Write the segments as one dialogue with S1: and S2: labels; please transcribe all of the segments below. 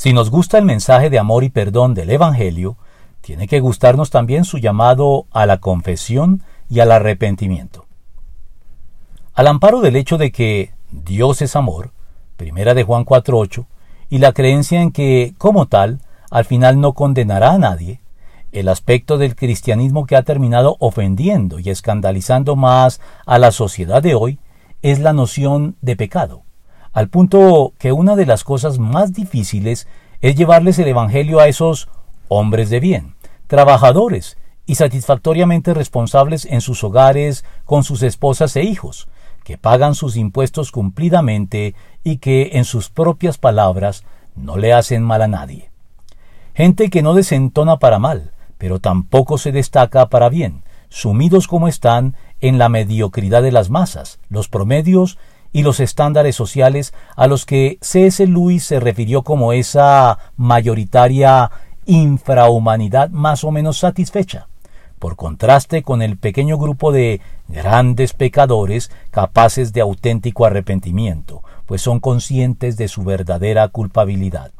S1: Si nos gusta el mensaje de amor y perdón del Evangelio, tiene que gustarnos también su llamado a la confesión y al arrepentimiento. Al amparo del hecho de que Dios es amor, primera de Juan 4.8, y la creencia en que, como tal, al final no condenará a nadie, el aspecto del cristianismo que ha terminado ofendiendo y escandalizando más a la sociedad de hoy es la noción de pecado, al punto que una de las cosas más difíciles es llevarles el Evangelio a esos hombres de bien, trabajadores y satisfactoriamente responsables en sus hogares con sus esposas e hijos, que pagan sus impuestos cumplidamente y que, en sus propias palabras, no le hacen mal a nadie. Gente que no desentona para mal, pero tampoco se destaca para bien, sumidos como están en la mediocridad de las masas, los promedios y los estándares sociales a los que C.S. Lewis se refirió como esa mayoritaria infrahumanidad más o menos satisfecha, por contraste con el pequeño grupo de grandes pecadores capaces de auténtico arrepentimiento, pues son conscientes de su verdadera culpabilidad.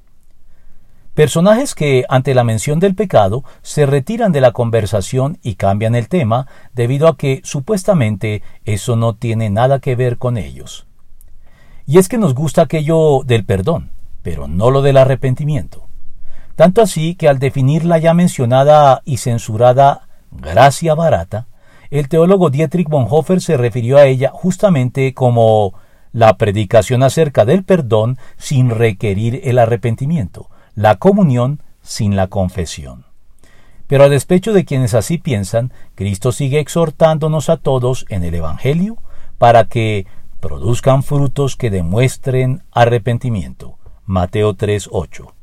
S1: Personajes que, ante la mención del pecado, se retiran de la conversación y cambian el tema debido a que supuestamente eso no tiene nada que ver con ellos. Y es que nos gusta aquello del perdón, pero no lo del arrepentimiento. Tanto así que al definir la ya mencionada y censurada gracia barata, el teólogo Dietrich Bonhoeffer se refirió a ella justamente como la predicación acerca del perdón sin requerir el arrepentimiento, la comunión sin la confesión. Pero a despecho de quienes así piensan, Cristo sigue exhortándonos a todos en el Evangelio para que produzcan frutos que demuestren arrepentimiento. Mateo 3:8.